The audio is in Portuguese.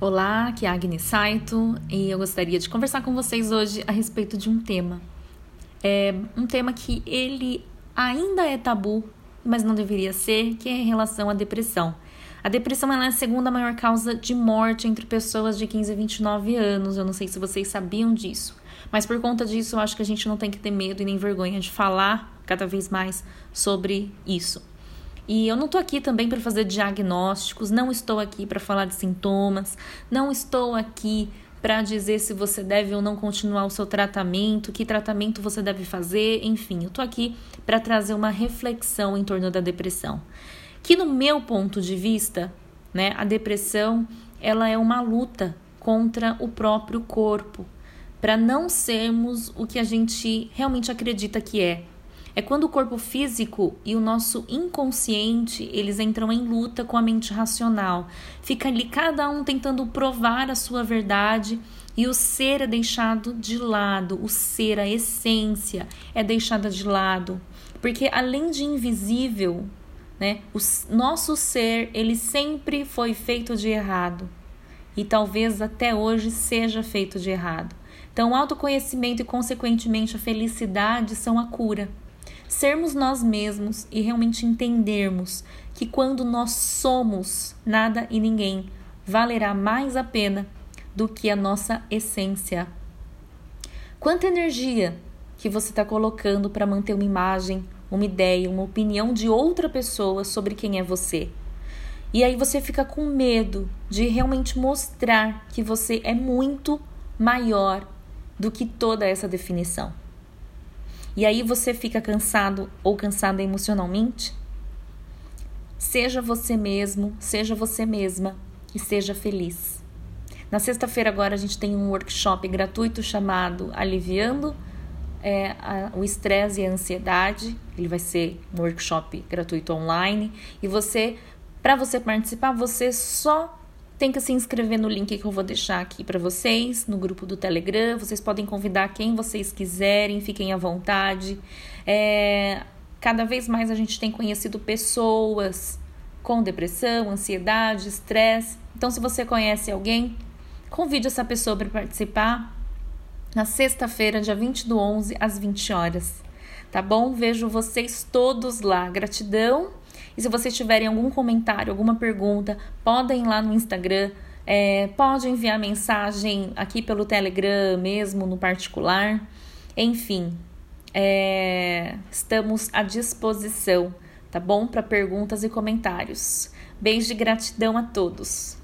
Olá, aqui é a Agnes Saito e eu gostaria de conversar com vocês hoje a respeito de um tema. É um tema que ele ainda é tabu, mas não deveria ser, que é em relação à depressão. A depressão é a segunda maior causa de morte entre pessoas de 15 a 29 anos. Eu não sei se vocês sabiam disso. Mas por conta disso, eu acho que a gente não tem que ter medo e nem vergonha de falar cada vez mais sobre isso. E eu não estou aqui também para fazer diagnósticos, não estou aqui para falar de sintomas, não estou aqui para dizer se você deve ou não continuar o seu tratamento, que tratamento você deve fazer, enfim, eu estou aqui para trazer uma reflexão em torno da depressão. Que no meu ponto de vista, né, a depressão ela é uma luta contra o próprio corpo, para não sermos o que a gente realmente acredita que é, é quando o corpo físico e o nosso inconsciente, eles entram em luta com a mente racional. Fica ali cada um tentando provar a sua verdade e o ser é deixado de lado, o ser, a essência é deixada de lado. Porque além de invisível, né, o nosso ser, ele sempre foi feito de errado. E talvez até hoje seja feito de errado. Então, o autoconhecimento e, consequentemente, a felicidade são a cura sermos nós mesmos e realmente entendermos que quando nós somos nada e ninguém, valerá mais a pena do que a nossa essência. Quanta energia que você está colocando para manter uma imagem, uma ideia, uma opinião de outra pessoa sobre quem é você. E aí você fica com medo de realmente mostrar que você é muito maior do que toda essa definição. E aí você fica cansado ou cansada emocionalmente? Seja você mesmo, seja você mesma e seja feliz. Na sexta-feira agora a gente tem um workshop gratuito chamado Aliviando é, a, o estresse e a ansiedade. Ele vai ser um workshop gratuito online e você, para você participar, você só tem que se inscrever no link que eu vou deixar aqui para vocês, no grupo do Telegram. Vocês podem convidar quem vocês quiserem, fiquem à vontade. É, cada vez mais a gente tem conhecido pessoas com depressão, ansiedade, estresse. Então, se você conhece alguém, convide essa pessoa para participar na sexta-feira, dia 20 do 11, às 20 horas. Tá bom? Vejo vocês todos lá. Gratidão e se vocês tiverem algum comentário, alguma pergunta, podem ir lá no Instagram, é, pode enviar mensagem aqui pelo Telegram mesmo, no particular. Enfim, é, estamos à disposição, tá bom? Para perguntas e comentários. Beijo de gratidão a todos.